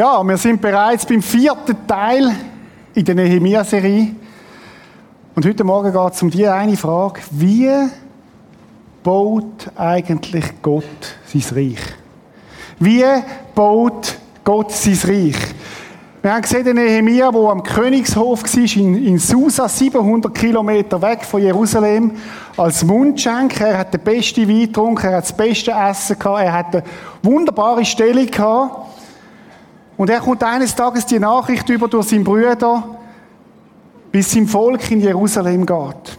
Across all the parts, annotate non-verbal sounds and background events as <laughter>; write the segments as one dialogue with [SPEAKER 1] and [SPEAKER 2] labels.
[SPEAKER 1] Ja, wir sind bereits beim vierten Teil in der Nehemia-Serie. Und heute Morgen geht es um die eine Frage. Wie baut eigentlich Gott sein Reich? Wie baut Gott sein Reich? Wir haben gesehen, Nehemia, der am Königshof war, in, in Susa, 700 Kilometer weg von Jerusalem, als Mundschenk. Er hat den besten Wein getrunken, er hat das beste Essen gehabt, er hat eine wunderbare Stellung gehabt. Und er kommt eines Tages die Nachricht über durch seinen Bruder, bis sein Volk in Jerusalem geht.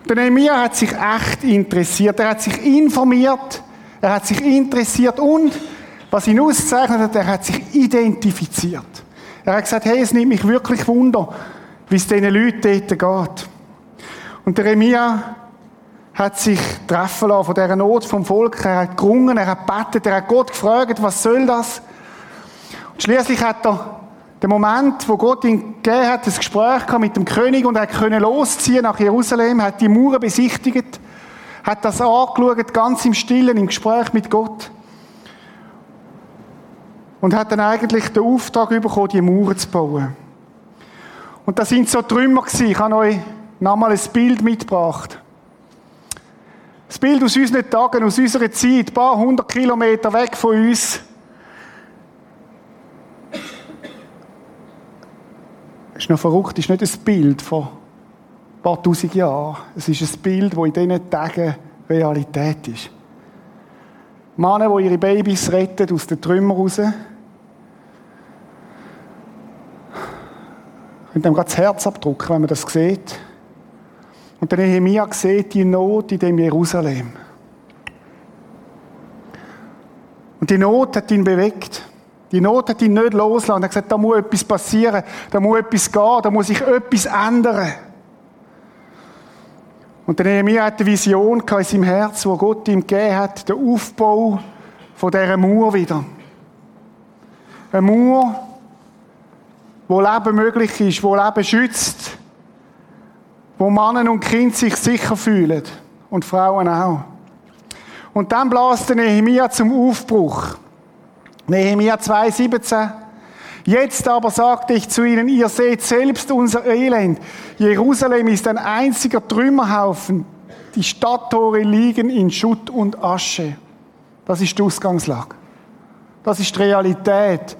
[SPEAKER 1] Und der Nehemia hat sich echt interessiert. Er hat sich informiert, er hat sich interessiert und, was ihn auszeichnet hat, er hat sich identifiziert. Er hat gesagt, hey, es nimmt mich wirklich Wunder, wie es diesen Leuten dort geht. Und der Remia hat sich treffen lassen von dieser Not vom Volk. Er hat gerungen, er hat betet, er hat Gott gefragt, was soll das? Schließlich hat er den Moment, wo Gott ihn gegeben hat, das Gespräch mit dem König und er konnte losziehen nach Jerusalem, hat die Mauern besichtigt, hat das angeschaut, ganz im Stillen, im Gespräch mit Gott und hat dann eigentlich den Auftrag bekommen, die Mauern zu bauen. Und das sind so Trümmer gewesen. Ich habe euch nochmal ein Bild mitgebracht. Das Bild aus unseren Tagen, aus unserer Zeit, ein paar hundert Kilometer weg von uns. Ist noch verrückt, ist nicht ein Bild von ein paar tausend Jahren. Es ist ein Bild, das in diesen Tagen Realität ist. Männer, die ihre Babys retten aus den Trümmern raus. Und dann gerade das Herz abdrucken, wenn man das sieht. Und dann Nehemiah sieht die Not in dem Jerusalem. Und die Not hat ihn bewegt. Die Not hat ihn nicht losgelassen. Er hat gesagt, da muss etwas passieren, da muss etwas gehen, da muss sich etwas ändern. Und der Nehemiah hat eine Vision in seinem Herz, wo Gott ihm gegeben hat, den Aufbau von dieser Mauer wieder. Eine Mauer, wo Leben möglich ist, wo Leben schützt, wo Männer und Kinder sich sicher fühlen und Frauen auch. Und dann bläst der Nehemiah zum Aufbruch. Nehemiah 2,17 Jetzt aber sagte ich zu ihnen, ihr seht selbst unser Elend. Jerusalem ist ein einziger Trümmerhaufen. Die Stadttore liegen in Schutt und Asche. Das ist die Ausgangslage. Das ist die Realität,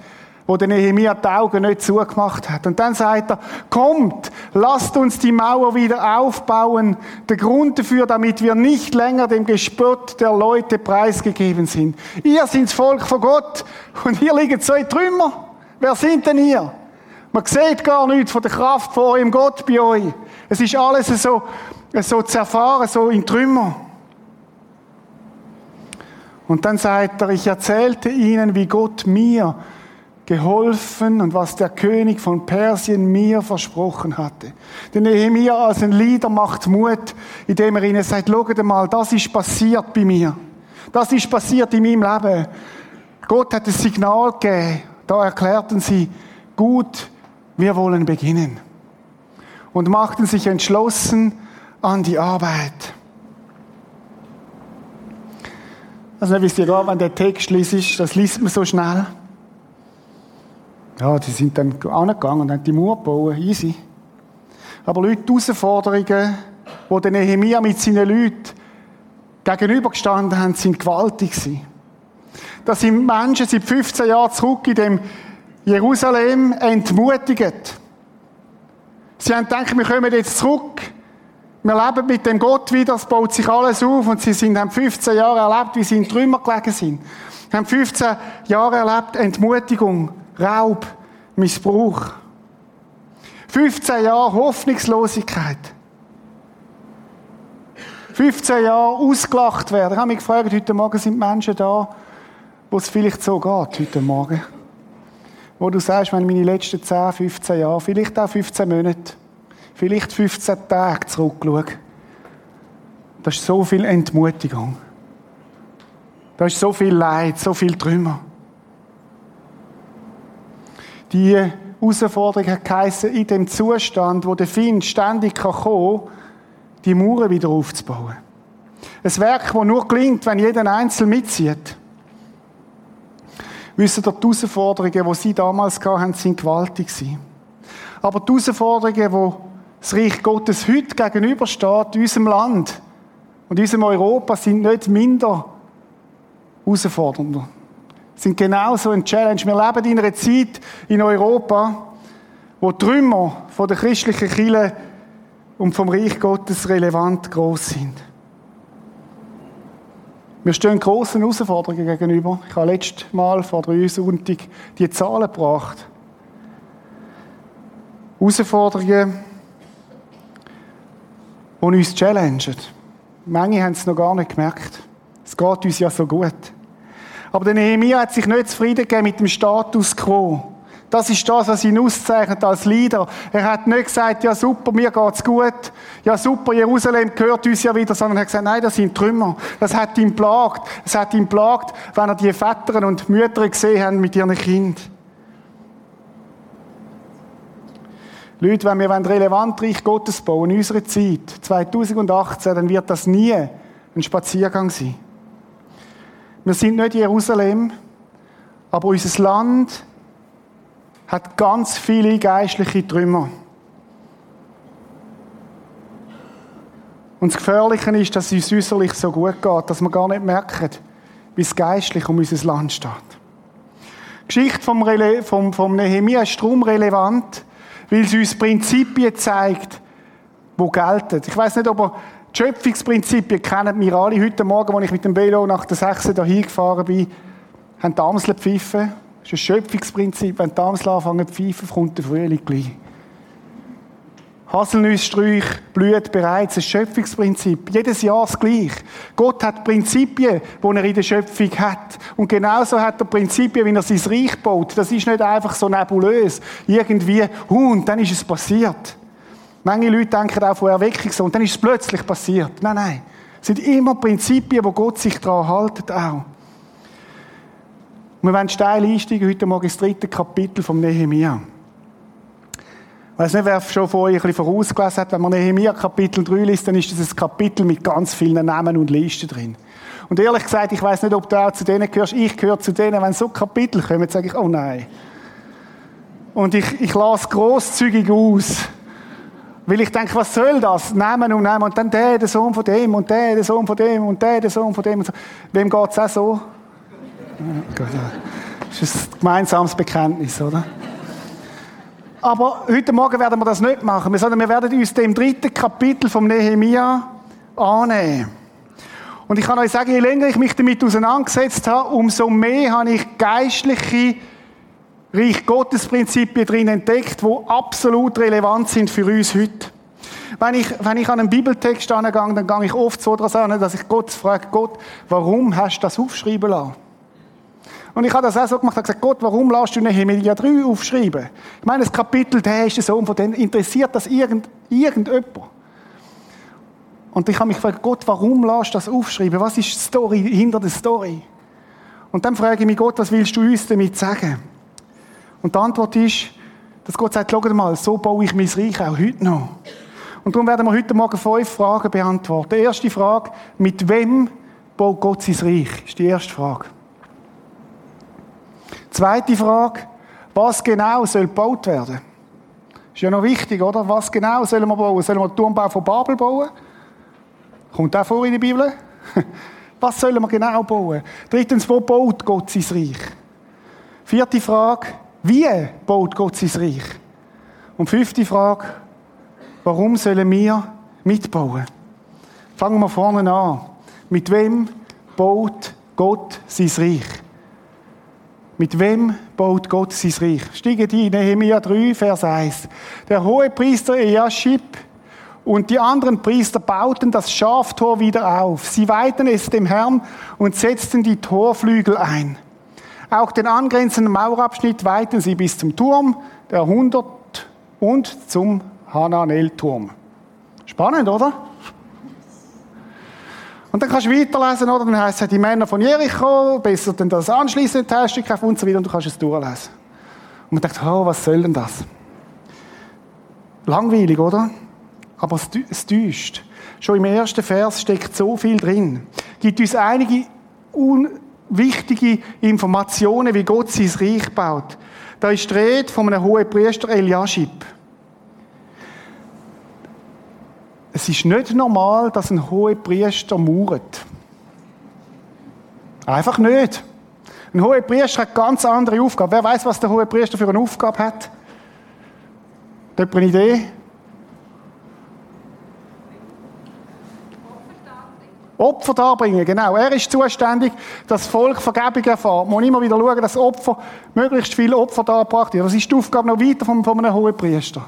[SPEAKER 1] wo der Nehemiah die Augen nicht zugemacht hat. Und dann sagt er, kommt, lasst uns die Mauer wieder aufbauen. Der Grund dafür, damit wir nicht länger dem Gespött der Leute preisgegeben sind. Ihr seid das Volk von Gott und hier liegen zwei Trümmer. Wer sind denn ihr? Man sieht gar nichts von der Kraft von eurem Gott bei euch. Es ist alles so, so zerfahren, so in Trümmer. Und dann sagt er, ich erzählte ihnen, wie Gott mir geholfen und was der König von Persien mir versprochen hatte. Der Nehemiah als ein Lieder macht Mut, indem er ihnen sagt, schaut mal, das ist passiert bei mir. Das ist passiert in meinem Leben. Gott hat ein Signal gegeben da erklärten sie, gut, wir wollen beginnen. Und machten sich entschlossen an die Arbeit. Also wisst ihr gar, wenn der Text liest, das liest man so schnell. Ja, die sind dann angegangen und haben die Mauer gebaut, easy. Aber Leute, die Herausforderungen, die der Nehemiah mit seinen Leuten gegenübergestanden haben, sind gewaltig gewesen. Da sind Menschen seit 15 Jahren zurück in dem Jerusalem entmutigt. Sie haben gedacht, wir kommen jetzt zurück. Wir leben mit dem Gott wieder, es baut sich alles auf und sie sind, haben 15 Jahre erlebt, wie sie in Trümmer gelegen sind. Sie haben 15 Jahre erlebt Entmutigung, Raub, Missbrauch. 15 Jahre Hoffnungslosigkeit. 15 Jahre ausgelacht werden. Ich habe mich gefragt, heute Morgen sind Menschen da, wo es vielleicht so geht heute Morgen. Wo du sagst, wenn meine letzten 10, 15 Jahre, vielleicht auch 15 Monate, vielleicht 15 Tage zurückschaue, da ist so viel Entmutigung. Da ist so viel Leid, so viel Trümmer. Die Herausforderung hat in dem Zustand, wo der Feind ständig kommen kann, die Mauern wieder aufzubauen. Ein Werk, das nur gelingt, wenn jeder Einzelne mitzieht. wissen ihr, die Herausforderungen, die sie damals hatten, sind gewaltig. Aber die Herausforderungen, die das Reich Gottes heute gegenübersteht, unserem Land und unserem Europa, sind nicht minder herausfordernder. Sind genauso ein Challenge. Wir leben in einer Zeit in Europa, wo die Trümmer von der christlichen Kirche und vom Reich Gottes relevant groß sind. Wir stehen großen Herausforderungen gegenüber. Ich habe letztes Mal vor drei Sonntag die Zahlen gebracht. Herausforderungen, die uns challengen. Manche haben es noch gar nicht gemerkt. Es geht uns ja so gut. Aber der Nehemiah hat sich nicht zufrieden gegeben mit dem Status quo. Das ist das, was ihn auszeichnet als Leader. Er hat nicht gesagt, ja super, mir geht's gut. Ja super, Jerusalem gehört uns ja wieder, sondern er hat gesagt, nein, das sind Trümmer. Das hat ihn plagt. Es hat ihn plagt, wenn er die Väter und Mütter gesehen hat mit ihren Kindern. Leute, wenn wir relevant Reich Gottes bauen in unserer Zeit, 2018, dann wird das nie ein Spaziergang sein. Wir sind nicht Jerusalem, aber unser Land hat ganz viele geistliche Trümmer. Und das Gefährliche ist, dass es uns äußerlich so gut geht, dass wir gar nicht merken, wie es geistlich um unser Land steht. Die Geschichte vom, vom, vom Nehemiah ist darum relevant, weil sie uns Prinzipien zeigt, die gelten. Ich weiß nicht, ob ihr die Schöpfungsprinzipien kennen wir alle. Heute Morgen, als ich mit dem Velo nach der 6. hier gefahren bin, haben die Amsel gepfiffen. Das ist ein Schöpfungsprinzip. Wenn die Amsel anfangen zu pfeifen, kommt der Frühling gleich. Haselnusssträuch blüht bereits. Ein Schöpfungsprinzip. Jedes Jahr das Gleiche. Gott hat Prinzipien, die er in der Schöpfung hat. Und genauso hat er Prinzipien, wie er sein Reich baut. Das ist nicht einfach so nebulös. Irgendwie, huh, und dann ist es passiert. Manche Leute denken auch von Erweckung so, und dann ist es plötzlich passiert. Nein, nein. Es sind immer Prinzipien, wo Gott sich daran hält auch. Wir wollen steil einsteigen, heute Morgen ins dritte Kapitel vom Nehemiah. Ich weiß nicht, wer schon von euch ein bisschen vorausgelesen hat, wenn man Nehemiah Kapitel 3 liest, dann ist das ein Kapitel mit ganz vielen Namen und Listen drin. Und ehrlich gesagt, ich weiß nicht, ob du auch zu denen gehörst. Ich gehöre zu denen, wenn so Kapitel kommen, sage ich, oh nein. Und ich, ich lasse großzügig aus. Weil ich denke, was soll das? Nehmen und nehmen und dann der, der Sohn von dem und der, der Sohn von dem und der, der Sohn von dem. Und so. Wem geht es auch so? Das ist ein gemeinsames Bekenntnis, oder? Aber heute Morgen werden wir das nicht machen, sondern wir werden uns dem dritten Kapitel vom Nehemia annehmen. Und ich kann euch sagen, je länger ich mich damit auseinandergesetzt habe, umso mehr habe ich geistliche Reich Gottes Prinzipien drin entdeckt, die absolut relevant sind für uns heute. Wenn ich, wenn ich an einen Bibeltext angehe, dann gehe ich oft so daran, dass ich Gott frage, Gott, warum hast du das aufschreiben lassen? Und ich habe das auch so gemacht, habe gesagt, Gott, warum lässt du Nehemiah 3 aufschreiben? Ich meine, das Kapitel, der ist der Sohn von denen, interessiert das irgend, irgendjemand? Und ich habe mich gefragt, Gott, warum lässt du das aufschreiben? Was ist die Story hinter der Story? Und dann frage ich mich, Gott, was willst du uns damit sagen? Und die Antwort ist, dass Gott sagt, schau mal, so baue ich mein Reich auch heute noch. Und darum werden wir heute Morgen fünf Fragen beantworten. Die erste Frage, mit wem baut Gott sein Reich? Das ist die erste Frage. Zweite Frage, was genau soll gebaut werden? Ist ja noch wichtig, oder? Was genau sollen wir bauen? Sollen wir den Turmbau von Babel bauen? Kommt das vor in der Bibel? <laughs> Was sollen wir genau bauen? Drittens, wo baut Gott sein Reich? Vierte Frage, wie baut Gott sein Reich? Und fünfte Frage, warum sollen wir mitbauen? Fangen wir vorne an. Mit wem baut Gott sein Reich? Mit wem baut Gott sein Reich? Steigen die in Nehemiah 3, Vers 1. Der hohe Priester Eliashib und die anderen Priester bauten das Schaftor wieder auf. Sie weihten es dem Herrn und setzten die Torflügel ein. Auch den angrenzenden Mauerabschnitt weiten sie bis zum Turm der 100 und zum Hananel-Turm. Spannend, oder? Und dann kannst du weiterlesen, oder? Dann heißt es, die Männer von Jericho, besser denn das anschließende Teilstück und so weiter, und du kannst es durchlesen. Und man denkt, oh, was soll denn das? Langweilig, oder? Aber es täuscht. Schon im ersten Vers steckt so viel drin. Gibt uns einige un wichtige Informationen, wie Gott sein Reich baut. Da ist die Rede von einem hohen Priester Eliashib. Es ist nicht normal, dass ein hoher Priester mauert. Einfach nicht. Ein hoher Priester hat ganz andere Aufgaben. Wer weiß, was der hohe Priester für eine Aufgabe hat? Hat eine Idee? Opfer darbringen, genau. Er ist zuständig, dass das Volk Vergebung erfährt. Man muss immer wieder schauen, dass Opfer, möglichst viele Opfer dargebracht werden. Das ist die Aufgabe noch weiter von, von einem hohen Priester.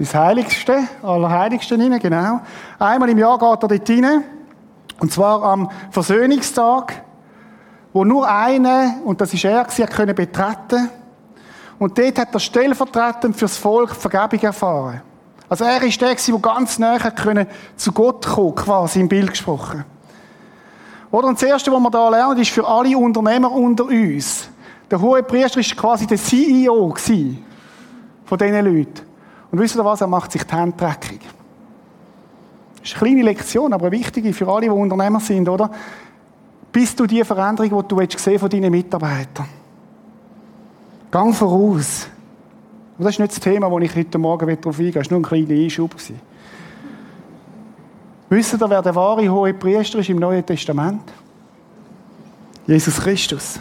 [SPEAKER 1] Das Heiligste, Allerheiligste rein, genau. Einmal im Jahr geht er dort rein. Und zwar am Versöhnungstag, wo nur einer, und das ist er, sie können betreten. Und dort hat er stellvertretend fürs Volk Vergebung erfahren. Also er ist der, der ganz näher können zu Gott kommen, quasi im Bild gesprochen. Oder? Und das Erste, was wir da lernen, ist für alle Unternehmer unter uns. Der hohe Priester ist quasi der CEO von diesen Leuten. Und wisst ihr was? Er macht sich die Hände dreckig. Das ist eine kleine Lektion, aber eine wichtige für alle, die Unternehmer sind, oder? Bist du die Veränderung, die du von deinen Mitarbeitern? Gang voraus. Und das ist nicht das Thema, wo ich heute Morgen darauf eingehe. Das war nur ein kleiner Einschub. Wisst ihr, wer der wahre hohe Priester ist im Neuen Testament? Jesus Christus.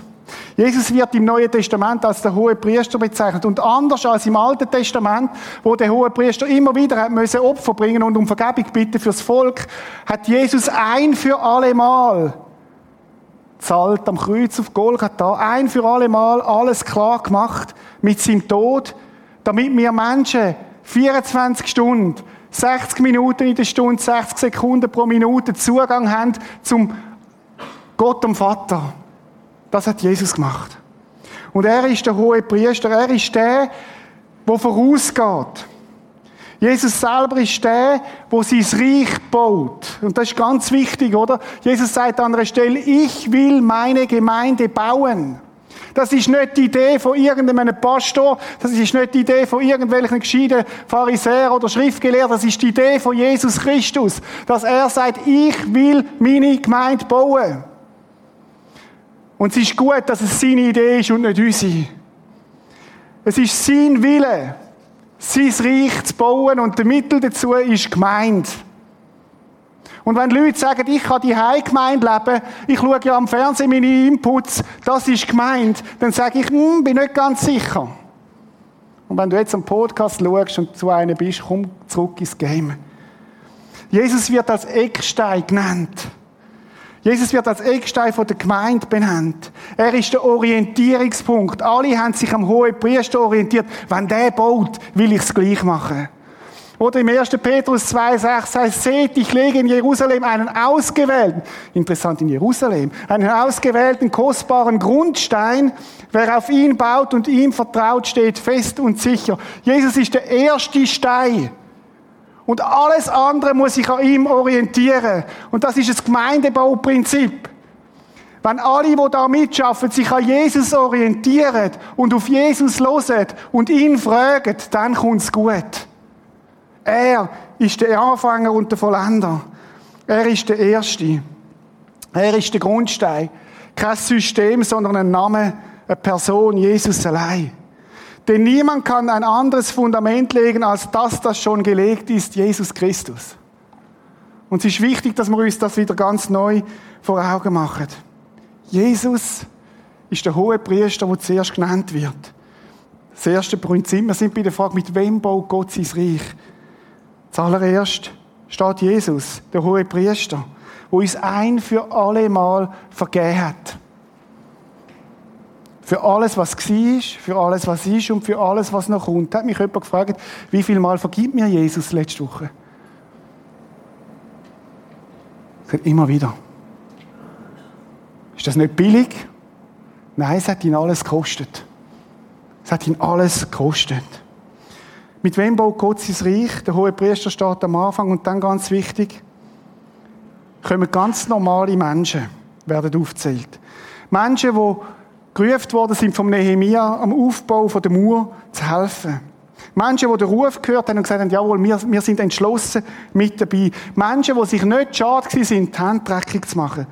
[SPEAKER 1] Jesus wird im Neuen Testament als der hohe Priester bezeichnet. Und anders als im Alten Testament, wo der hohe Priester immer wieder hat müssen Opfer bringen und um Vergebung bitten fürs Volk, hat Jesus ein für alle Mal zahlt am Kreuz auf Golgatha ein für alle Mal alles klar gemacht mit seinem Tod, damit wir Menschen 24 Stunden, 60 Minuten in der Stunde, 60 Sekunden pro Minute Zugang haben zum Gott dem Vater. Das hat Jesus gemacht. Und er ist der hohe Priester, er ist der, der vorausgeht. Jesus selber ist der, der sein Reich baut. Und das ist ganz wichtig, oder? Jesus sagt an einer Stelle, ich will meine Gemeinde bauen. Das ist nicht die Idee von irgendeinem Pastor, das ist nicht die Idee von irgendwelchen gescheiten Pharisäern oder Schriftgelehrten, das ist die Idee von Jesus Christus, dass er sagt, ich will meine Gemeinde bauen. Und es ist gut, dass es seine Idee ist und nicht unsere. Es ist sein Wille, sein Reich zu bauen und der Mittel dazu ist Gemeinde. Und wenn Leute sagen, ich kann die Heimgemeinde leben, ich schaue ja am Fernsehen meine Inputs, das ist Gemeinde, dann sage ich, hm, bin nicht ganz sicher. Und wenn du jetzt am Podcast schaust und zu einem bist, komm zurück ins Game. Jesus wird als Eckstein genannt. Jesus wird als Eckstein von der Gemeinde benannt. Er ist der Orientierungspunkt. Alle haben sich am hohen Priester orientiert. Wenn der baut, will ich es gleich machen. Oder im 1. Petrus 2,6 heißt, seht, ich lege in Jerusalem einen ausgewählten, interessant in Jerusalem, einen ausgewählten, kostbaren Grundstein. Wer auf ihn baut und ihm vertraut, steht fest und sicher. Jesus ist der erste Stein. Und alles andere muss sich an ihm orientieren. Und das ist das Gemeindebauprinzip. Wenn alle, die da mitschaffen, sich an Jesus orientieren und auf Jesus hören und ihn fragen, dann kommt es gut. Er ist der Anfänger und der Vollender. Er ist der Erste. Er ist der Grundstein. Kein System, sondern ein Name, eine Person, Jesus allein. Denn niemand kann ein anderes Fundament legen, als das, das schon gelegt ist, Jesus Christus. Und es ist wichtig, dass wir uns das wieder ganz neu vor Augen machen. Jesus ist der hohe Priester, der zuerst genannt wird. Das erste Prinzip, wir sind bei der Frage, mit wem baut Gott sein Reich? Zuallererst steht Jesus, der hohe Priester, wo uns ein für alle Mal vergeben hat. Für alles, was war, für alles, was ist und für alles, was noch kommt. Hat mich jemand gefragt, wie viel Mal vergibt mir Jesus letzte Woche? Immer wieder. Ist das nicht billig? Nein, es hat ihn alles gekostet. Es hat ihn alles gekostet. Mit wem baut Gott sein Reich? Der hohe Priester steht am Anfang und dann ganz wichtig, kommen ganz normale Menschen, werden aufgezählt. Menschen, die gerufen worden sind vom Nehemia am Aufbau der Mauer zu helfen. Menschen, die den Ruf gehört haben und gesagt haben, jawohl, wir, wir sind entschlossen mit dabei. Menschen, die sich nicht schade waren, die Hände zu machen.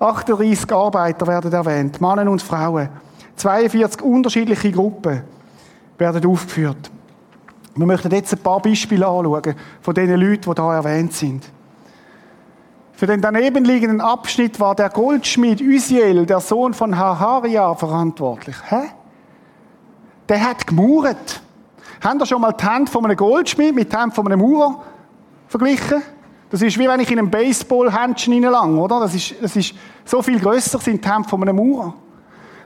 [SPEAKER 1] 38 Arbeiter werden erwähnt, Männer und Frauen. 42 unterschiedliche Gruppen werden aufgeführt. Wir möchten jetzt ein paar Beispiele anschauen von den Leuten, die hier erwähnt sind. Für den daneben liegenden Abschnitt war der Goldschmied Usiel, der Sohn von Haharia, verantwortlich. Hä? Der hat gemauert. Haben ihr schon mal die Hand von einem Goldschmied mit der Hand von einem Maurer verglichen? Das ist wie wenn ich in einem Baseball-Händchen hineinlange, oder? Das ist, das ist so viel grösser sind die Hände von einem Maurer.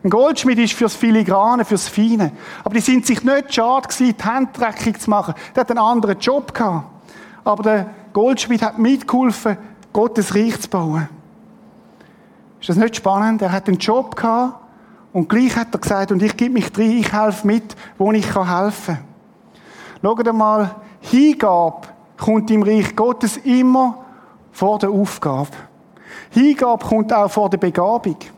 [SPEAKER 1] Ein Goldschmied ist fürs Filigrane, fürs Feine. Aber die sind sich nicht schade gewesen, die Hände dreckig zu machen. Der hat einen anderen Job gehabt. Aber der Goldschmied hat mitgeholfen, Gottes Reich zu bauen. Ist das nicht spannend? Er hat einen Job gehabt und gleich hat er gesagt, und ich gebe mich drin, ich helfe mit, wo ich helfen kann. Schaut einmal, Hingabe kommt im Reich Gottes immer vor der Aufgabe. Hingabe kommt auch vor der Begabung. Die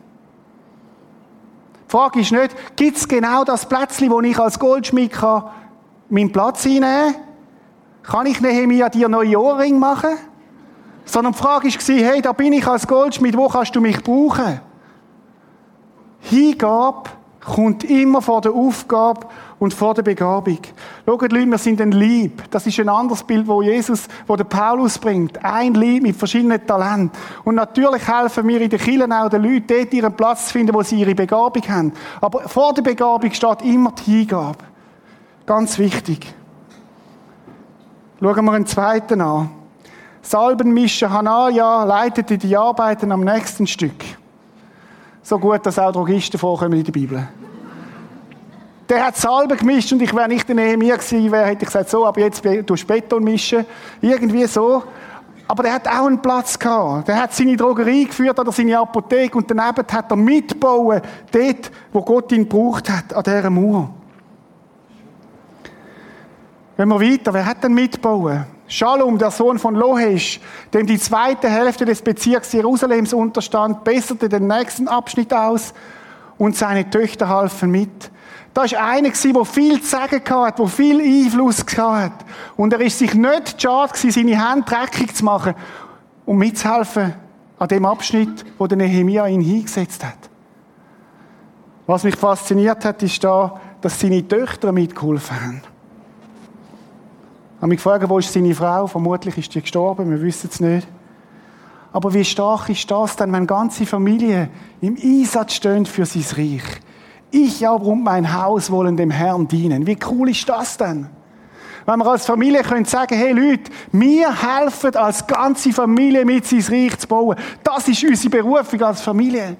[SPEAKER 1] Frage ist nicht, gibt es genau das Plätzchen, wo ich als Goldschmied kann, meinen Platz einnehmen kann? Kann ich Nehemiah dir neue Ohrring machen? Sondern die Frage war, hey, da bin ich als Goldschmied, wo kannst du mich brauchen? Hingabe kommt immer vor der Aufgabe und vor der Begabung. Schaut, Leute, wir sind ein Lieb. Das ist ein anderes Bild, wo Jesus, wo der Paulus bringt. Ein Lieb mit verschiedenen Talenten. Und natürlich helfen wir in den Kirchen auch den Leuten, dort ihren Platz zu finden, wo sie ihre Begabung haben. Aber vor der Begabung steht immer die Hingabe. Ganz wichtig. Schauen wir einen zweiten an. Salbenmischer Hanaya leitete die Arbeiten am nächsten Stück. So gut, dass auch Drogisten vorkommen in der Bibel. Der hat Salbe gemischt und ich wäre nicht der Nehemiah gewesen, wäre, hätte ich gesagt, so, aber jetzt tust du Beton mischen. Irgendwie so. Aber der hat auch einen Platz gehabt. Der hat seine Drogerie geführt oder seine Apotheke und daneben hat er mitbauen, dort, wo Gott ihn gebraucht hat, an dieser Mauer. Wenn wir weiter, wer hat denn mitbauen? Shalom, der Sohn von Lohesh, dem die zweite Hälfte des Bezirks Jerusalems unterstand, besserte den nächsten Abschnitt aus und seine Töchter halfen mit. Da war einer, der viel zu sagen hatte, der viel Einfluss hatte. Und er ist sich nicht schade seine Hände dreckig zu machen, um mitzuhelfen an dem Abschnitt, wo der Nehemiah ihn hingesetzt hat. Was mich fasziniert hat, ist da, dass seine Töchter mitgeholfen haben. Ich habe mich gefragt, wo ist seine Frau? Vermutlich ist die gestorben, wir wissen es nicht. Aber wie stark ist das denn, wenn ganze Familie im Einsatz stehen für sein Reich? Ich aber und mein Haus wollen dem Herrn dienen. Wie cool ist das denn? Wenn wir als Familie können sagen, hey Leute, wir helfen als ganze Familie mit, sein Reich zu bauen. Das ist unsere Berufung als Familie.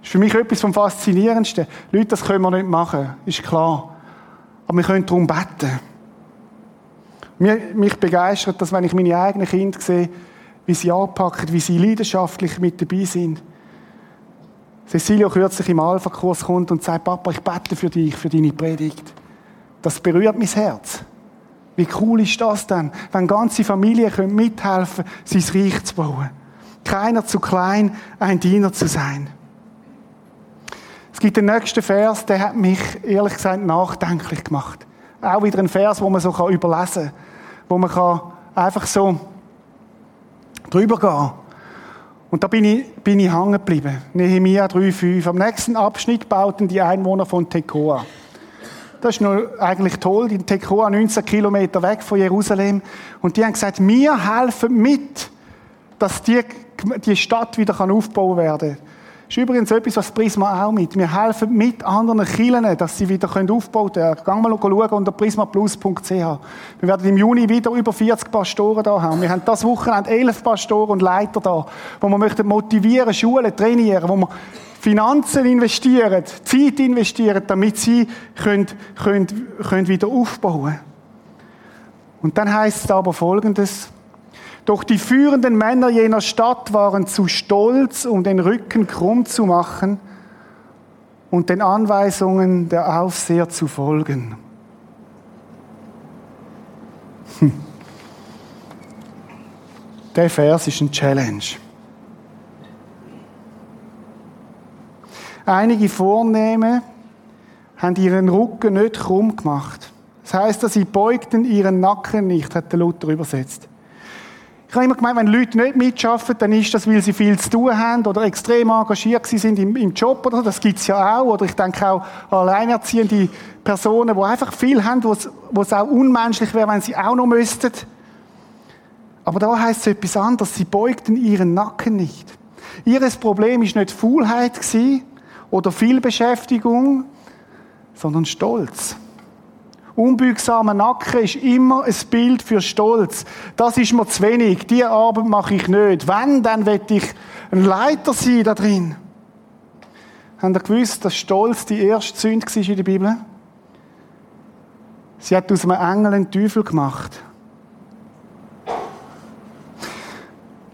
[SPEAKER 1] Das ist für mich etwas vom Faszinierendsten. Leute, das können wir nicht machen, ist klar. Aber wir können darum beten. Mich begeistert dass wenn ich meine eigenen Kinder sehe, wie sie anpacken, wie sie leidenschaftlich mit dabei sind. Cecilio kürzlich im Alpha-Kurs kommt und sagt, Papa, ich bete für dich, für deine Predigt. Das berührt mein Herz. Wie cool ist das denn, wenn ganze Familien mithelfen können, sein Reich zu bauen. Keiner zu klein, ein Diener zu sein. Es gibt den nächsten Vers, der hat mich ehrlich gesagt nachdenklich gemacht. Auch wieder ein Vers, wo man so überlesen kann wo man kann einfach so drüber gehen Und da bin ich, bin ich hängen geblieben. Nehemiah 3,5. Am nächsten Abschnitt bauten die Einwohner von Tekoa. Das ist nur eigentlich toll. Die Tekoa 19 Kilometer weg von Jerusalem. Und die haben gesagt, wir helfen mit, dass die, die Stadt wieder aufgebaut werden kann. Das ist übrigens etwas, was Prisma auch mit. Wir helfen mit anderen Kirchen, dass sie wieder aufgebaut werden können. Gang mal schauen unter prismaplus.ch. Wir werden im Juni wieder über 40 Pastoren da haben. Wir haben das Wochenende 11 Pastoren und Leiter da, wo wir möchten motivieren, schulen, trainieren, wo wir Finanzen investieren, Zeit investieren, damit sie können, können, können wieder aufbauen Und dann heißt es aber Folgendes. Doch die führenden Männer jener Stadt waren zu stolz, um den Rücken krumm zu machen und den Anweisungen der Aufseher zu folgen. Hm. Der Vers ist ein Challenge. Einige Vornehme haben ihren Rücken nicht krumm gemacht. Das heißt, dass sie beugten ihren Nacken nicht, hat der Luther übersetzt. Ich habe immer gemeint, wenn Leute nicht mitschaffen, dann ist das, weil sie viel zu tun haben oder extrem engagiert sind im, im Job oder so. Das gibt's ja auch. Oder ich denke auch alleinerziehende Personen, die einfach viel haben, wo es auch unmenschlich wäre, wenn sie auch noch müssten. Aber da heißt es etwas anderes. Sie beugten ihren Nacken nicht. Ihres Problem ist nicht Faulheit oder Vielbeschäftigung, sondern Stolz. Unbeugsamer Nacken ist immer ein Bild für Stolz. Das ist mir zu wenig. Die Arbeit mache ich nicht. Wenn, dann will ich ein Leiter sein da drin. Habt ihr gewusst, dass Stolz die erste Sünde war in der Bibel? Sie hat aus einem Engel einen Teufel gemacht.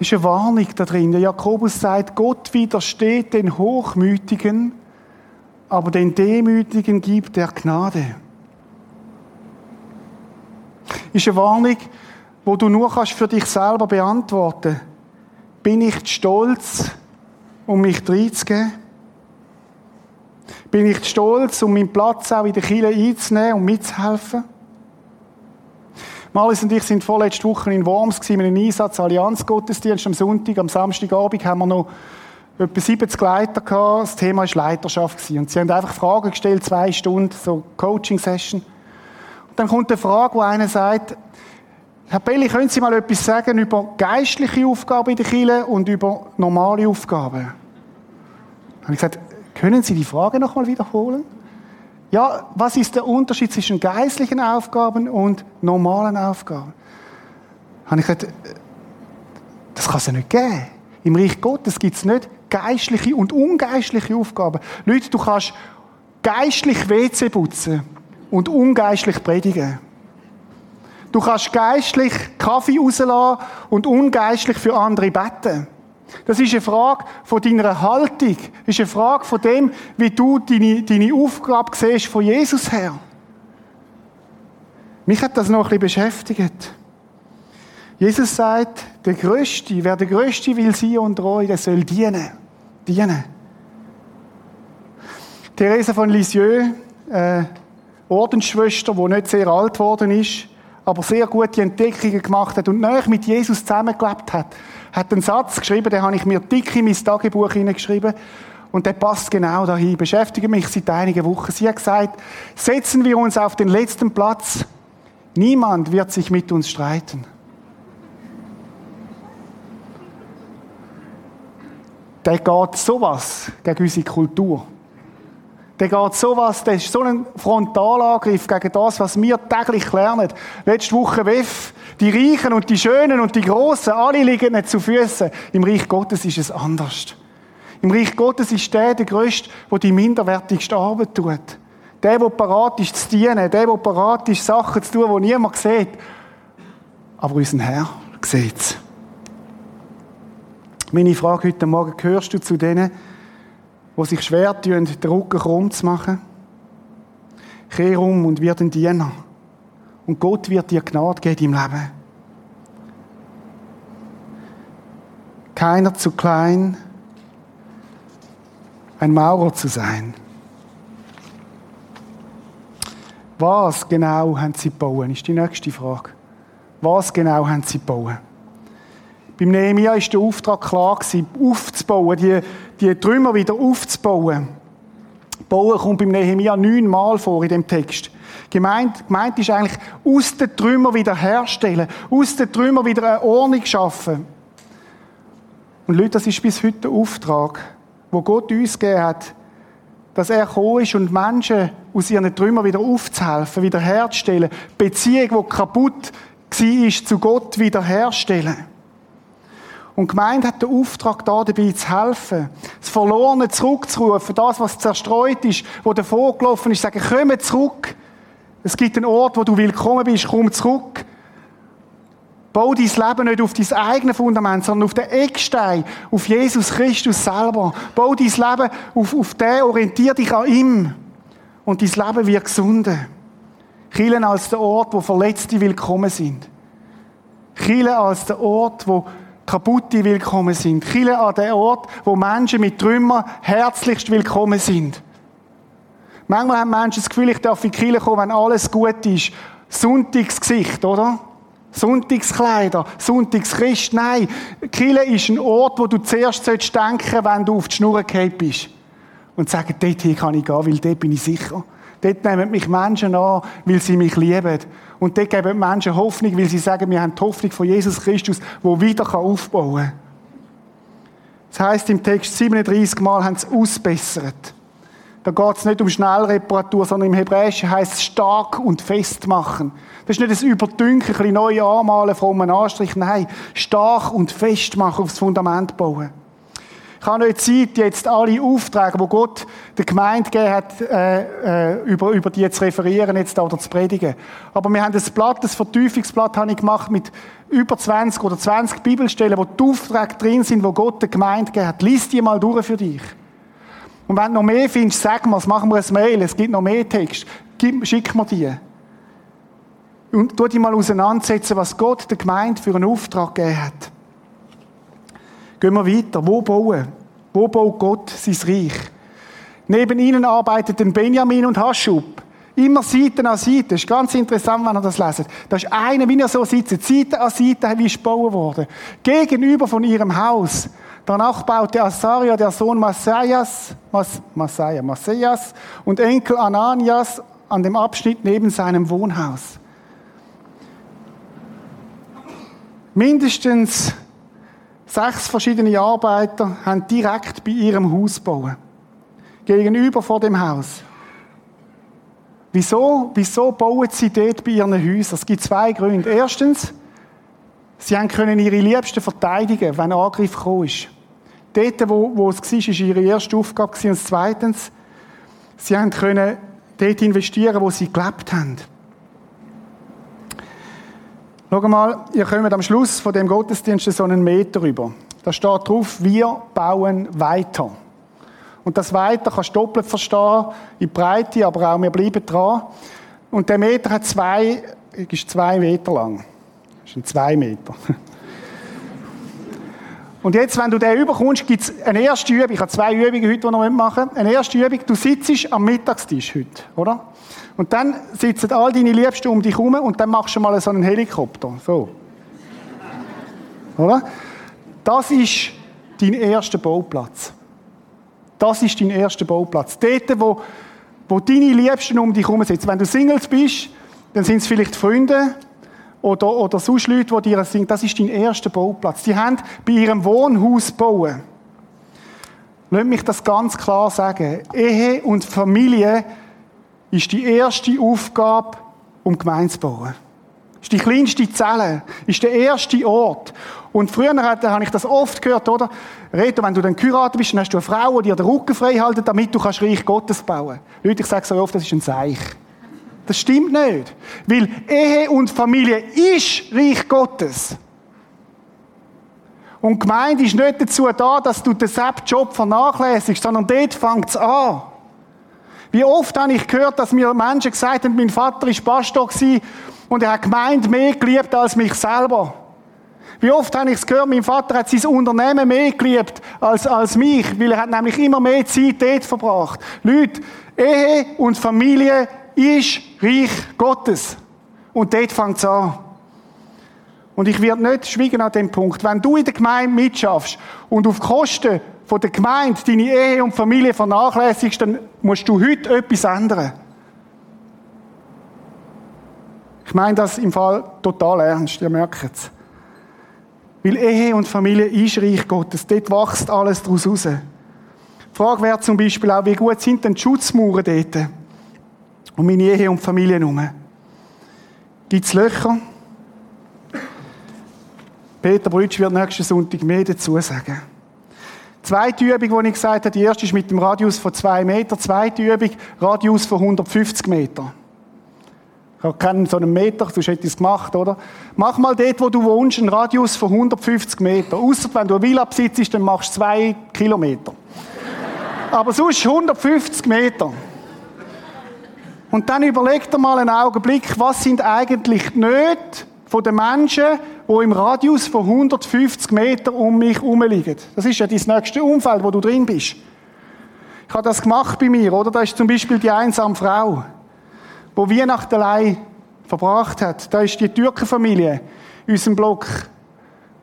[SPEAKER 1] Ist eine Warnung da drin. Der Jakobus sagt, Gott widersteht den Hochmütigen, aber den Demütigen gibt er Gnade ist eine Warnung, wo du nur kannst für dich selber beantworten. Bin ich stolz, um mich reinzugeben? Bin ich stolz, um meinen Platz auch in der Kirche einzunehmen und mitzuhelfen? Malis und ich sind vorletzte Woche in Worms mit einem Einsatz, Allianzgottesdienst am Sonntag, am Samstagabend haben wir noch etwa 70 Leiter gehabt. Das Thema war Leiterschaft. Und sie haben einfach Fragen gestellt, zwei Stunden, so Coaching-Session. Dann kommt eine Frage, wo einer sagt, Herr Belli, können Sie mal etwas sagen über geistliche Aufgaben in der Kirche und über normale Aufgaben? Dann habe ich gesagt, können Sie die Frage nochmal wiederholen? Ja, was ist der Unterschied zwischen geistlichen Aufgaben und normalen Aufgaben? Dann habe ich gesagt, das kann es ja nicht geben. Im Reich Gottes gibt es nicht geistliche und ungeistliche Aufgaben. Leute, du kannst geistlich WC putzen und ungeistlich predigen. Du kannst geistlich Kaffee rauslassen und ungeistlich für andere beten. Das ist eine Frage von deiner Haltung. Das ist eine Frage von dem, wie du deine, deine Aufgabe siehst von Jesus her. Mich hat das noch ein bisschen beschäftigt. Jesus sagt, der Größte, wer der Größte will sein und euch, der soll dienen. Dienen. Theresa von Lisieux, äh, Ordensschwester, die nicht sehr alt geworden ist, aber sehr gute Entdeckungen gemacht hat und näher mit Jesus zusammengelebt hat, hat einen Satz geschrieben, den habe ich mir dick in mein Tagebuch hineingeschrieben. Und der passt genau dahin. Beschäftige mich seit einigen Wochen. Sie hat gesagt, setzen wir uns auf den letzten Platz. Niemand wird sich mit uns streiten. Der geht sowas gegen unsere Kultur der geht sowas, das ist so ein Frontalangriff gegen das, was wir täglich lernen. Letzte Woche WEF, die Reichen und die Schönen und die Großen, alle liegen nicht zu Füßen. Im Reich Gottes ist es anders. Im Reich Gottes ist der der Größte, der die minderwertigste Arbeit tut. Der, der parat ist zu dienen, der, der parat ist, Sachen zu tun, die niemand sieht. Aber unser Herr sieht es. Meine Frage heute Morgen, gehörst du zu denen, die sich schwer tun, den Rücken krumm zu machen. Kehr um und wird ein Diener. Und Gott wird dir Gnade geben im Leben. Keiner zu klein, ein Maurer zu sein. Was genau haben sie bauen, ist die nächste Frage. Was genau haben sie bauen? Beim Nehemia ist der Auftrag klar aufzubauen, die, die Trümmer wieder aufzubauen. Bauen kommt beim Nehemia neunmal vor in dem Text. Gemeint, gemeint ist eigentlich, aus den Trümmern wieder herstellen, aus den Trümmern wieder eine Ordnung schaffen. Und Leute, das ist bis heute der Auftrag, wo Gott uns gegeben hat, dass er gekommen ist und Menschen aus ihren Trümmern wieder aufzuhelfen, wieder herzustellen, Beziehung, die kaputt war, zu Gott wieder herstellen. Und die Gemeinde hat den Auftrag, da dabei zu helfen. Das Verlorene zurückzurufen, das, was zerstreut ist, wo davor gelaufen ist, sagen, komm zurück. Es gibt einen Ort, wo du willkommen bist, komm zurück. Bau dein Leben nicht auf dein eigenes Fundament, sondern auf den Eckstein, auf Jesus Christus selber. Bau dein Leben auf, auf den, orientier dich an ihm. Und dein Leben wird gesunden. Kielen als der Ort, wo Verletzte willkommen sind. Kielen als der Ort, wo Kaputte willkommen sind. Chile an der Ort, wo Menschen mit Trümmer herzlichst willkommen sind. Manchmal haben Menschen das Gefühl, ich darf in die Kirche kommen, wenn alles gut ist. Sonntagsgesicht, oder? Sonntagskleider, Sonntagschrist. Nein, Kille ist ein Ort, wo du zuerst denken solltest wenn du auf die Schnur gefallen bist. Und sagen, dort hier kann ich gehen, weil dort bin ich sicher. Dort nehmen mich Menschen an, weil sie mich lieben. Und dort geben Menschen Hoffnung, weil sie sagen, wir haben die Hoffnung von Jesus Christus, wo wieder aufbauen kann. Das heisst im Text 37 Mal haben sie ausbessert. Da geht es nicht um Schnellreparatur, sondern im Hebräischen heißt es stark und fest machen. Das ist nicht das Überdünken, ein bisschen neu anmalen einem Anstrich. Nein, stark und fest machen, aufs Fundament bauen. Ich habe nicht Zeit, jetzt alle Aufträge, die Gott der Gemeinde gegeben hat, äh, äh, über, über die zu referieren jetzt oder zu predigen. Aber wir haben ein Blatt, ein Vertiefungsblatt habe ich gemacht mit über 20 oder 20 Bibelstellen, wo die Aufträge drin sind, wo Gott der Gemeinde gegeben hat. Lies die mal durch für dich. Und wenn du noch mehr findest, sag mal, machen wir ein Mail, es gibt noch mehr Text. Gib, schick mir die. Und tu dich mal auseinandersetzen, was Gott der Gemeinde für einen Auftrag gegeben hat. Gehen wir weiter. Wo bauen? Wo baut Gott sein Reich? Neben ihnen arbeiteten Benjamin und Haschub. Immer Seite an Seite. Das ist ganz interessant, wenn ihr das leset. Da ist einer, wie er so sitzt, Seite an Seite, wie es gebaut worden. Gegenüber von ihrem Haus Danach baute Asaria, der Sohn Masaias, Mas, Masaia, Masaias und Enkel Ananias an dem Abschnitt neben seinem Wohnhaus. Mindestens sechs verschiedene Arbeiter haben direkt bei ihrem Haus bauen. Gegenüber vor dem Haus. Wieso, wieso bauen sie dort bei ihren Häusern? Es gibt zwei Gründe. Erstens, Sie haben können ihre Liebsten verteidigen, wenn ein Angriff gekommen ist. Dort, wo, wo es war, war ihre erste Aufgabe. Und zweitens, sie haben können dort investieren, wo sie gelebt haben. Schau mal, ihr kommt am Schluss von dem Gottesdienst so einen Meter rüber. Da steht drauf, wir bauen weiter. Und das weiter kannst du doppelt verstehen, in Breite, aber auch wir bleiben dran. Und der Meter hat zwei, ist zwei Meter lang. Das sind zwei Meter. <laughs> Und jetzt, wenn du den überkommst, gibt es eine erste Übung. Ich habe zwei Übungen heute, die wir machen Eine erste Übung, du sitzt am Mittagstisch heute, oder? Und dann sitzen all deine Liebsten um dich herum und dann machst du mal so einen Helikopter. So. Oder? Das ist dein erster Bauplatz. Das ist dein erster Bauplatz. Dort, wo, wo deine Liebsten um dich herum sitzen. Wenn du Singles bist, dann sind es vielleicht Freunde, oder, oder sonst Leute, die dir sagen, das ist dein erster Bauplatz. Die haben bei ihrem Wohnhaus bauen. Lass mich das ganz klar sagen. Ehe und Familie ist die erste Aufgabe, um Gemeinde zu bauen. Ist die kleinste Zelle, ist der erste Ort. Und früher habe ich das oft gehört, oder? Reto, wenn du dann geheiratet bist, dann hast du eine Frau, die dir den Rücken frei hält, damit du Reich Gottes bauen kannst. Leute, ich sage so oft, das ist ein Zeichen. Das stimmt nicht. Weil Ehe und Familie ist Reich Gottes. Und Gemeinde ist nicht dazu da, dass du den Sepp-Job vernachlässigst, sondern dort fängt es an. Wie oft habe ich gehört, dass mir Menschen gesagt haben, mein Vater war Pastor und er hat Gemeinde mehr geliebt als mich selber. Wie oft habe ich es gehört, mein Vater hat sein Unternehmen mehr geliebt als, als mich, weil er hat nämlich immer mehr Zeit dort verbracht. Leute, Ehe und Familie ist Reich Gottes. Und dort fängt es an. Und ich werde nicht schweigen an dem Punkt. Wenn du in der Gemeinde mitschaffst und auf Kosten von der Gemeinde deine Ehe und Familie vernachlässigst, dann musst du heute etwas ändern. Ich meine das im Fall total ernst, ihr merkt es. Weil Ehe und Familie ist Reich Gottes. Dort wächst alles daraus raus. Die Frage wäre zum Beispiel auch, wie gut sind denn die Schutzmauern dort? um meine Ehe und Familie herum. Gibt es Löcher? Peter Brütsch wird nächsten Sonntag mehr dazu sagen. Zweite Übung, die ich gesagt habe, die erste ist mit dem Radius von 2 Meter. Zweite Übung, Radius von 150 Meter. Ich habe keinen so einen Meter, sonst hätte ich es gemacht, oder? Mach mal dort, wo du wohnst, einen Radius von 150 Meter. Außer wenn du eine Villa besitzt, dann machst du zwei Kilometer. <laughs> Aber sonst 150 Meter. Und dann überlegt er mal einen Augenblick, was sind eigentlich die Nöte von den Menschen, die im Radius von 150 Meter um mich herum liegen. Das ist ja dein nächste Umfeld, wo du drin bist. Ich habe das gemacht bei mir, oder? Da ist zum Beispiel die einsame Frau, wo Weihnachten allein verbracht hat. Da ist die Türkenfamilie in unserem Block,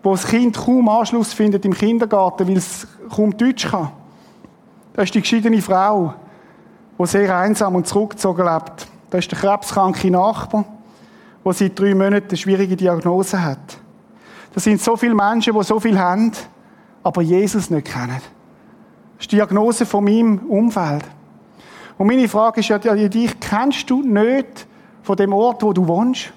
[SPEAKER 1] wo das Kind kaum Anschluss findet im Kindergarten, weil es kaum Deutsch kann. Da ist die geschiedene Frau, die sehr einsam und zurückgezogen lebt. Da ist der krebskranke Nachbar, der seit drei Monaten eine schwierige Diagnose hat. Das sind so viele Menschen, die so viel haben, aber Jesus nicht kennen. Das ist die Diagnose von meinem Umfeld. Und meine Frage ist ja dich, kennst du nicht von dem Ort, wo du wohnst?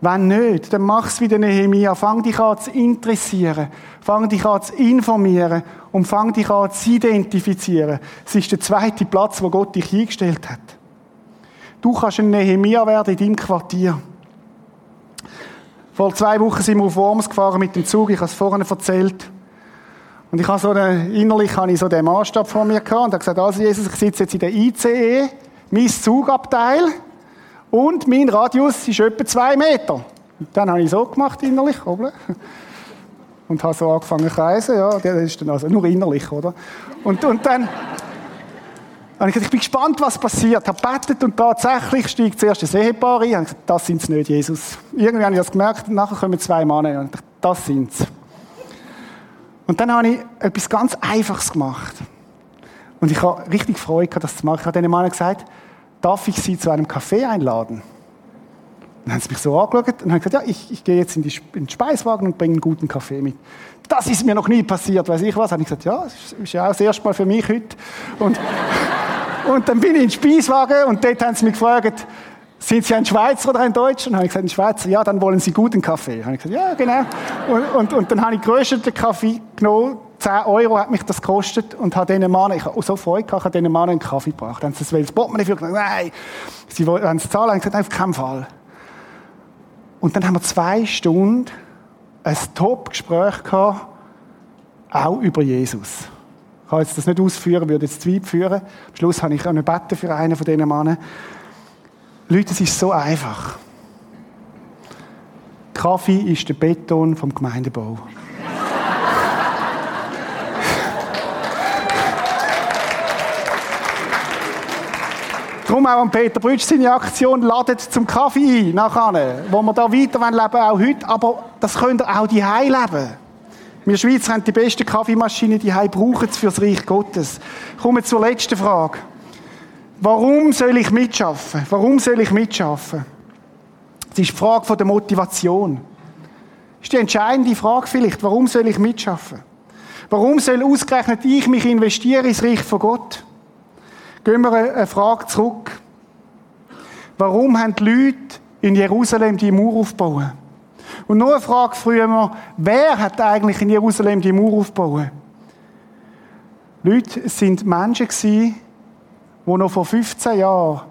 [SPEAKER 1] Wenn nicht, dann mach es wie der Nehemia. Fang dich an zu interessieren. Fang dich an zu informieren. Und fang dich an zu identifizieren. Es ist der zweite Platz, wo Gott dich eingestellt hat. Du kannst ein Nehemia werden in deinem Quartier. Vor zwei Wochen sind wir auf Worms gefahren mit dem Zug. Ich habe es vorhin erzählt. Und ich habe so eine, innerlich habe ich so den Maßstab vor mir gehabt und habe gesagt, also Jesus, ich sitze jetzt in der ICE, mein Zugabteil. Und mein Radius ist etwa zwei Meter. Und dann habe ich so gemacht innerlich, oder? Und habe so angefangen zu kreisen, ja, das ist dann also nur innerlich, oder? Und, und dann habe ich gesagt, ich bin gespannt, was passiert. Ich habe gebetet und tatsächlich steigt zuerst ein Ehepaar ein. Gesagt, das sind es nicht, Jesus. Irgendwie habe ich das gemerkt, und nachher kommen zwei Männer. Und ich dachte, das sind es. Und dann habe ich etwas ganz Einfaches gemacht. Und ich habe richtig Freude gehabt, das zu machen. Ich habe diesen Mann gesagt, darf ich Sie zu einem Kaffee einladen? Dann haben sie mich so angeschaut und haben gesagt, ja, ich, ich gehe jetzt in, die, in den Speiswagen und bringe einen guten Kaffee mit. Das ist mir noch nie passiert, weiß ich was. Dann habe ich gesagt, ja, das ist ja auch das erste Mal für mich heute. Und, und dann bin ich in den Speiswagen und dort haben sie mich gefragt, sind Sie ein Schweizer oder ein Deutscher? Und habe ich gesagt, ein Schweizer, ja, dann wollen Sie guten Kaffee. Habe ich gesagt, ja, genau. Und, und, und dann habe ich gerösteten Kaffee genommen 10 Euro hat mich das gekostet und habe diesen Mann, ich habe so Freude gehabt, habe diesen Mann einen Kaffee gebracht. Dann haben sie das Portemonnaie für gesagt, nein, sie wollen es zahlen, ich gesagt, auf keinen Fall. Und dann haben wir zwei Stunden ein Top-Gespräch gehabt, auch über Jesus. Kann jetzt das nicht ausführen, würde jetzt zwei führen. Am Schluss habe ich auch beten für einen von diesen Männern. Leute, es ist so einfach. Kaffee ist der Beton vom Gemeindebau. <laughs> Darum auch an Peter Brütsch seine Aktion, ladet zum Kaffee ein, nachher, wo wir da weiter leben auch heute. Aber das könnt ihr auch die leben. Wir Schweizer haben die beste Kaffeemaschine, die brauchen es fürs Reich Gottes. Kommen wir zur letzten Frage. Warum soll ich mitschaffen? Warum soll ich mitschaffen? Das ist die Frage der Motivation. Das ist die entscheidende Frage vielleicht. Warum soll ich mitschaffen? Warum soll ausgerechnet ich mich investieren ins Reich von Gott? Gehen wir eine Frage zurück. Warum haben die Leute in Jerusalem die Mauer aufgebaut? Und noch eine Frage früher, wer hat eigentlich in Jerusalem die Mauer aufgebaut? Leute, es sind Menschen die noch vor 15 Jahren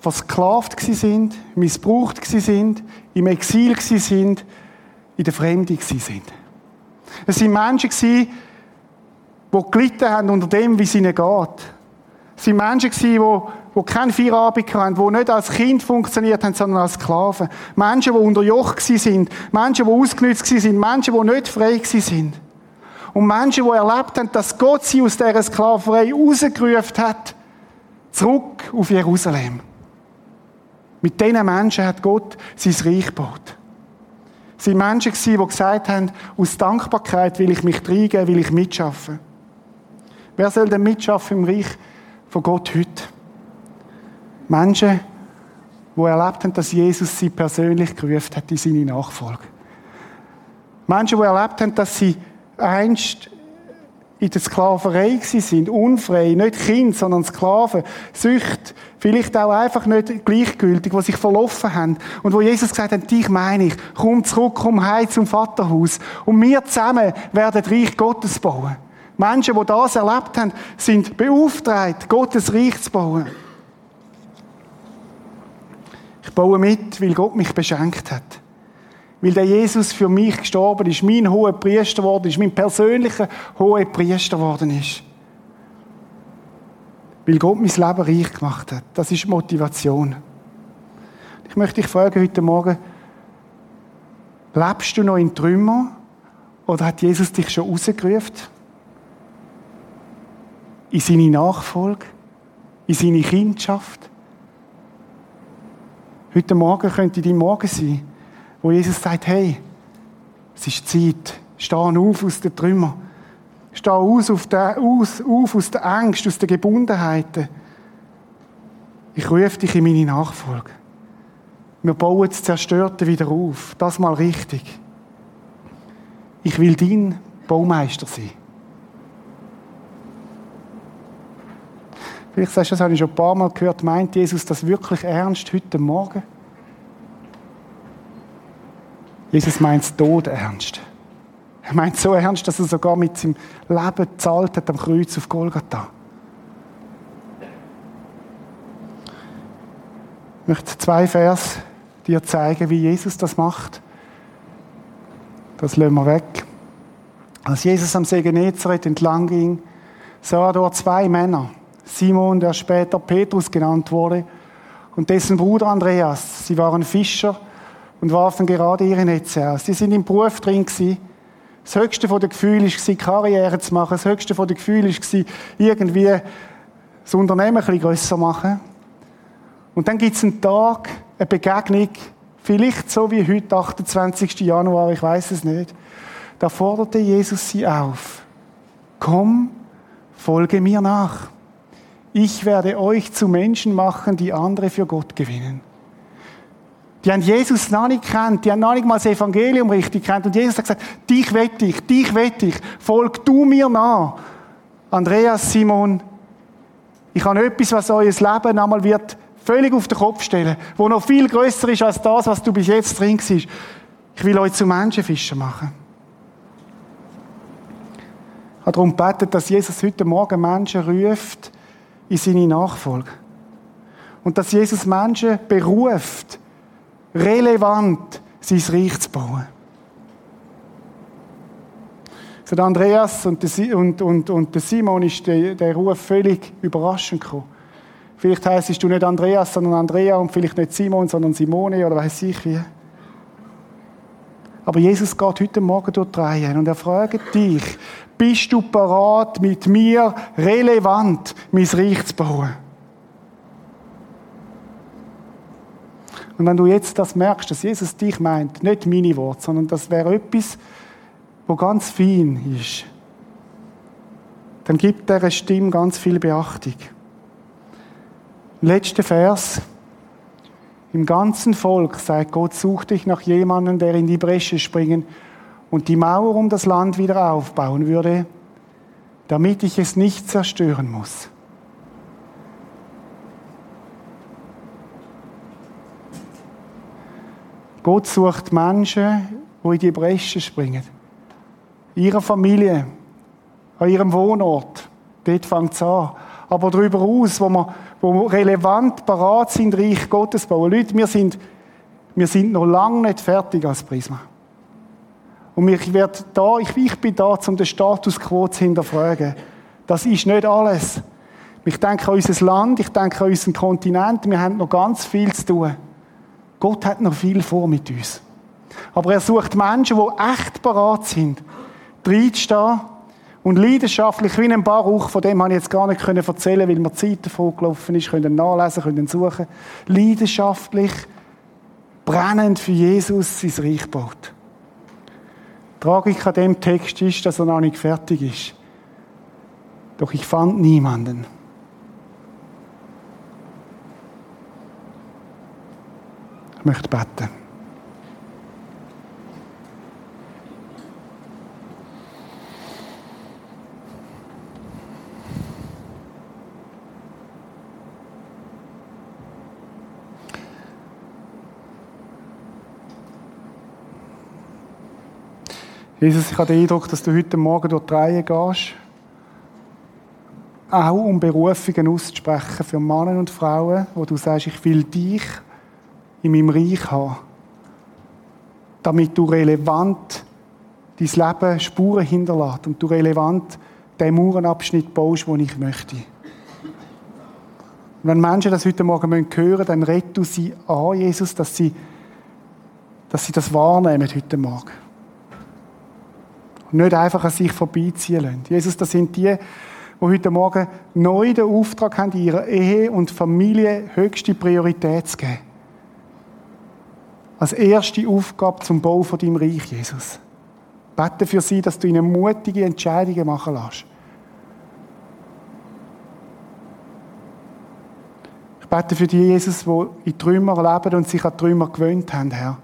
[SPEAKER 1] versklavt sind, missbraucht sind, im Exil sind, in der Fremde sind. Es sind Menschen die gelitten haben unter dem, wie es ihnen geht. Es waren Menschen, die, die keinen Feierabend hatten, die nicht als Kind funktioniert haben, sondern als Sklaven. Menschen, die unter Joch sind. Menschen, die ausgenutzt sind. Menschen, die nicht frei sind. Und Menschen, die erlebt haben, dass Gott sie aus dieser Sklaverei rausgerufen hat, zurück auf Jerusalem. Mit diesen Menschen hat Gott sein Reich gebaut. Es waren Menschen, die gesagt haben, aus Dankbarkeit will ich mich reingeben, will ich mitschaffen. Wer soll denn mitschaffen im Reich von Gott heute. Menschen, die erlebt haben, dass Jesus sie persönlich gerufen hat in seine Nachfolge. Menschen, die erlebt haben, dass sie einst in der Sklaverei sind, unfrei, nicht Kind, sondern Sklaven, Sücht, vielleicht auch einfach nicht gleichgültig, die sich verlaufen haben und wo Jesus gesagt hat, dich meine ich, komm zurück, komm heim zum Vaterhaus und wir zusammen werden das Reich Gottes bauen. Menschen, die das erlebt haben, sind beauftragt, Gottes Reich zu bauen. Ich baue mit, weil Gott mich beschenkt hat. Weil der Jesus für mich gestorben ist, mein hoher Priester geworden ist, mein persönlicher hoher Priester geworden ist. Weil Gott mein Leben reich gemacht hat. Das ist Motivation. Ich möchte dich fragen heute Morgen, lebst du noch in Trümmer oder hat Jesus dich schon rausgerufen? in seine Nachfolge, in seine Kindschaft. Heute Morgen könnte dein Morgen sein, wo Jesus sagt, hey, es ist Zeit, steh auf aus den Trümmern. Steh aus, auf, der, aus, auf aus der Angst, aus den Gebundenheiten. Ich rufe dich in meine Nachfolge. Wir bauen das Zerstörte wieder auf. Das mal richtig. Ich will dein Baumeister sein. Vielleicht sagst du, das habe ich schon ein paar Mal gehört, meint Jesus das wirklich ernst heute Morgen? Jesus meint es tot ernst. Er meint so ernst, dass er sogar mit seinem Leben gezahlt hat am Kreuz auf Golgatha. Ich möchte zwei Vers dir zeigen, wie Jesus das macht. Das lassen wir weg. Als Jesus am See Genezareth entlang ging, sah er dort zwei Männer. Simon, der später Petrus genannt wurde, und dessen Bruder Andreas. Sie waren Fischer und warfen gerade ihre Netze aus. Sie sind im Beruf drin gewesen. Das höchste von den Gefühlen war, Karriere zu machen. Das höchste von den Gefühlen war, irgendwie das Unternehmen ein grösser machen. Und dann gibt es einen Tag, eine Begegnung, vielleicht so wie heute, 28. Januar, ich weiß es nicht. Da forderte Jesus sie auf. Komm, folge mir nach ich werde euch zu Menschen machen, die andere für Gott gewinnen. Die haben Jesus noch nicht kennt, die haben noch nicht mal das Evangelium richtig kennt. Und Jesus hat gesagt, dich wette ich, dich wette ich, folg du mir nach. Andreas, Simon, ich habe etwas, was euer Leben einmal wird völlig auf den Kopf stellen, wo noch viel größer ist als das, was du bis jetzt drin bist. Ich will euch zu Menschenfischer machen. Ich habe darum gebetet, dass Jesus heute Morgen Menschen ruft, in seine Nachfolge. Und dass Jesus Menschen beruft, relevant sein Reich zu bauen. Der Andreas und und, und, und Simon ist der, der Ruf völlig überraschend gekommen. Vielleicht heisst du nicht Andreas, sondern Andrea und vielleicht nicht Simon, sondern Simone oder weiß ich wie. Aber Jesus geht heute Morgen durch die Reihe und er fragt dich, bist du parat, mit mir relevant mein Reich zu bauen? Und wenn du jetzt das merkst, dass Jesus dich meint, nicht meine Worte, sondern das wäre etwas, wo ganz fein ist, dann gibt dieser Stimme ganz viel Beachtung. Letzter Vers. Im ganzen Volk sagt Gott, such dich nach jemandem, der in die Bresche springen und die Mauer um das Land wieder aufbauen würde, damit ich es nicht zerstören muss. Gott sucht Menschen, die in die Bresche springen. In ihrer Familie, an ihrem Wohnort. Dort fängt es an. Aber darüber aus, wo wir, wir relevant parat sind, Reich Gottes zu bauen. Leute, wir sind, wir sind noch lange nicht fertig als Prisma. Und ich, werde da, ich, ich bin da, um den Status quo zu hinterfragen. Das ist nicht alles. Ich denke an unser Land, ich denke an unseren Kontinent, wir haben noch ganz viel zu tun. Gott hat noch viel vor mit uns. Aber er sucht Menschen, die echt parat sind, reinzustehen und leidenschaftlich, wie ein Baruch, von dem habe ich jetzt gar nicht erzählen weil mir die Zeit davon gelaufen ist, können nachlesen, können suchen, leidenschaftlich, brennend für Jesus sein Reich baut. Tragik an dem Text ist, dass er noch nicht fertig ist. Doch ich fand niemanden. Ich möchte beten. Jesus, ich habe den Eindruck, dass du heute Morgen durch die Reihe gehst, auch um Berufungen auszusprechen für Männer und Frauen, wo du sagst, ich will dich in meinem Reich haben, damit du relevant dein Leben Spuren hinterlässt und du relevant den Mauernabschnitt baust, den ich möchte. Und wenn Menschen das heute Morgen hören müssen, dann rett du sie an, Jesus, dass sie, dass sie das wahrnehmen heute Morgen nicht einfach an sich vorbeiziehen lassen. Jesus, das sind die, die heute Morgen neu den Auftrag haben, ihrer Ehe und Familie höchste Priorität zu geben. Als erste Aufgabe zum Bau von deinem Reich, Jesus. Bete für sie, dass du ihnen mutige Entscheidungen machen lässt. Ich bete für die, Jesus, die in Trümmer leben und sich an Trümmer gewöhnt haben, Herr.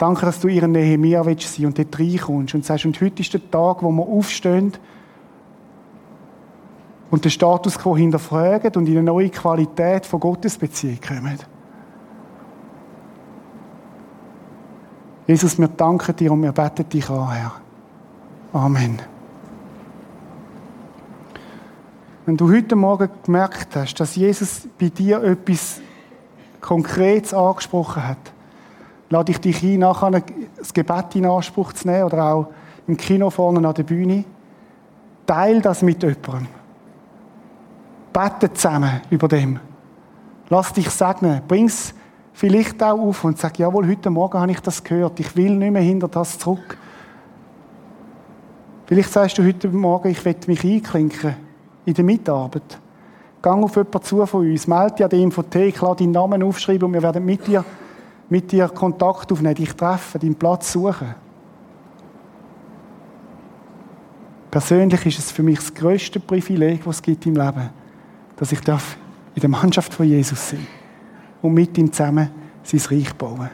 [SPEAKER 1] Danke, dass du ihren Nehemiah willst sein und dort reinkommst und sagst, und heute ist der Tag, wo wir aufstehen und den Status quo hinterfragen und in eine neue Qualität von Gottesbeziehung kommen. Jesus, wir danken dir und wir beten dich an, Herr. Amen. Wenn du heute Morgen gemerkt hast, dass Jesus bei dir etwas Konkretes angesprochen hat, lade ich dich ein, nachher das Gebet in Anspruch zu nehmen oder auch im Kino vorne an der Bühne. Teil das mit jemandem. Bete zusammen über dem. Lass dich segnen. Bring's vielleicht auch auf und sag, jawohl, heute Morgen habe ich das gehört. Ich will nicht mehr hinter das zurück. Vielleicht sagst du heute Morgen, ich will mich einklinken in der Mitarbeit. Gang auf jemanden zu von uns, melde dich an die Infothek, lass deinen Namen aufschreiben und wir werden mit dir, mit dir Kontakt aufnehmen, dich treffen, deinen Platz suchen. Persönlich ist es für mich das größte Privileg, was es gibt im Leben, dass ich darf in der Mannschaft von Jesus sein und mit ihm zusammen sein Reich bauen.